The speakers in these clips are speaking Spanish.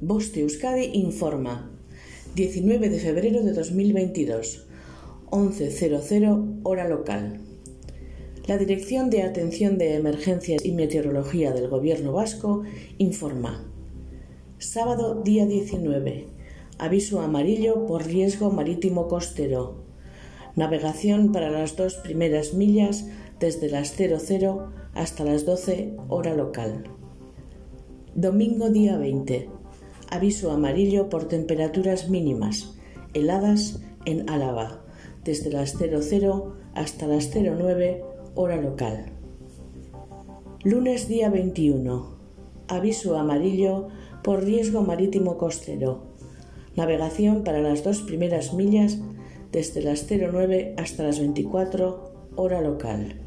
Boste Euskadi informa. 19 de febrero de 2022. 11.00 hora local. La Dirección de Atención de Emergencias y Meteorología del Gobierno Vasco informa. Sábado día 19. Aviso amarillo por riesgo marítimo costero. Navegación para las dos primeras millas desde las 00 hasta las 12 hora local. Domingo día 20. Aviso amarillo por temperaturas mínimas, heladas en Álava, desde las 00 hasta las 09 hora local. Lunes día 21. Aviso amarillo por riesgo marítimo costero. Navegación para las dos primeras millas desde las 09 hasta las 24 hora local.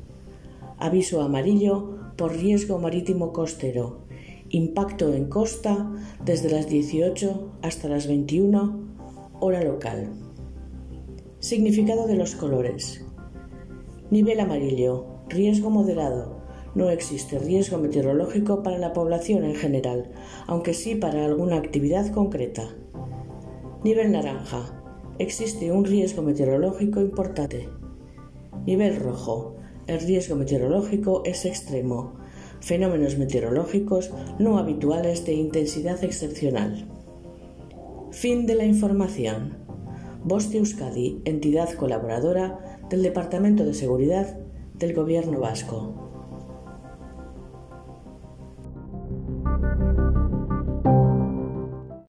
Aviso amarillo por riesgo marítimo costero. Impacto en costa desde las 18 hasta las 21 hora local. Significado de los colores. Nivel amarillo. Riesgo moderado. No existe riesgo meteorológico para la población en general, aunque sí para alguna actividad concreta. Nivel naranja. Existe un riesgo meteorológico importante. Nivel rojo. El riesgo meteorológico es extremo fenómenos meteorológicos no habituales de intensidad excepcional. Fin de la información. Voz de Euskadi, entidad colaboradora del Departamento de Seguridad del Gobierno Vasco.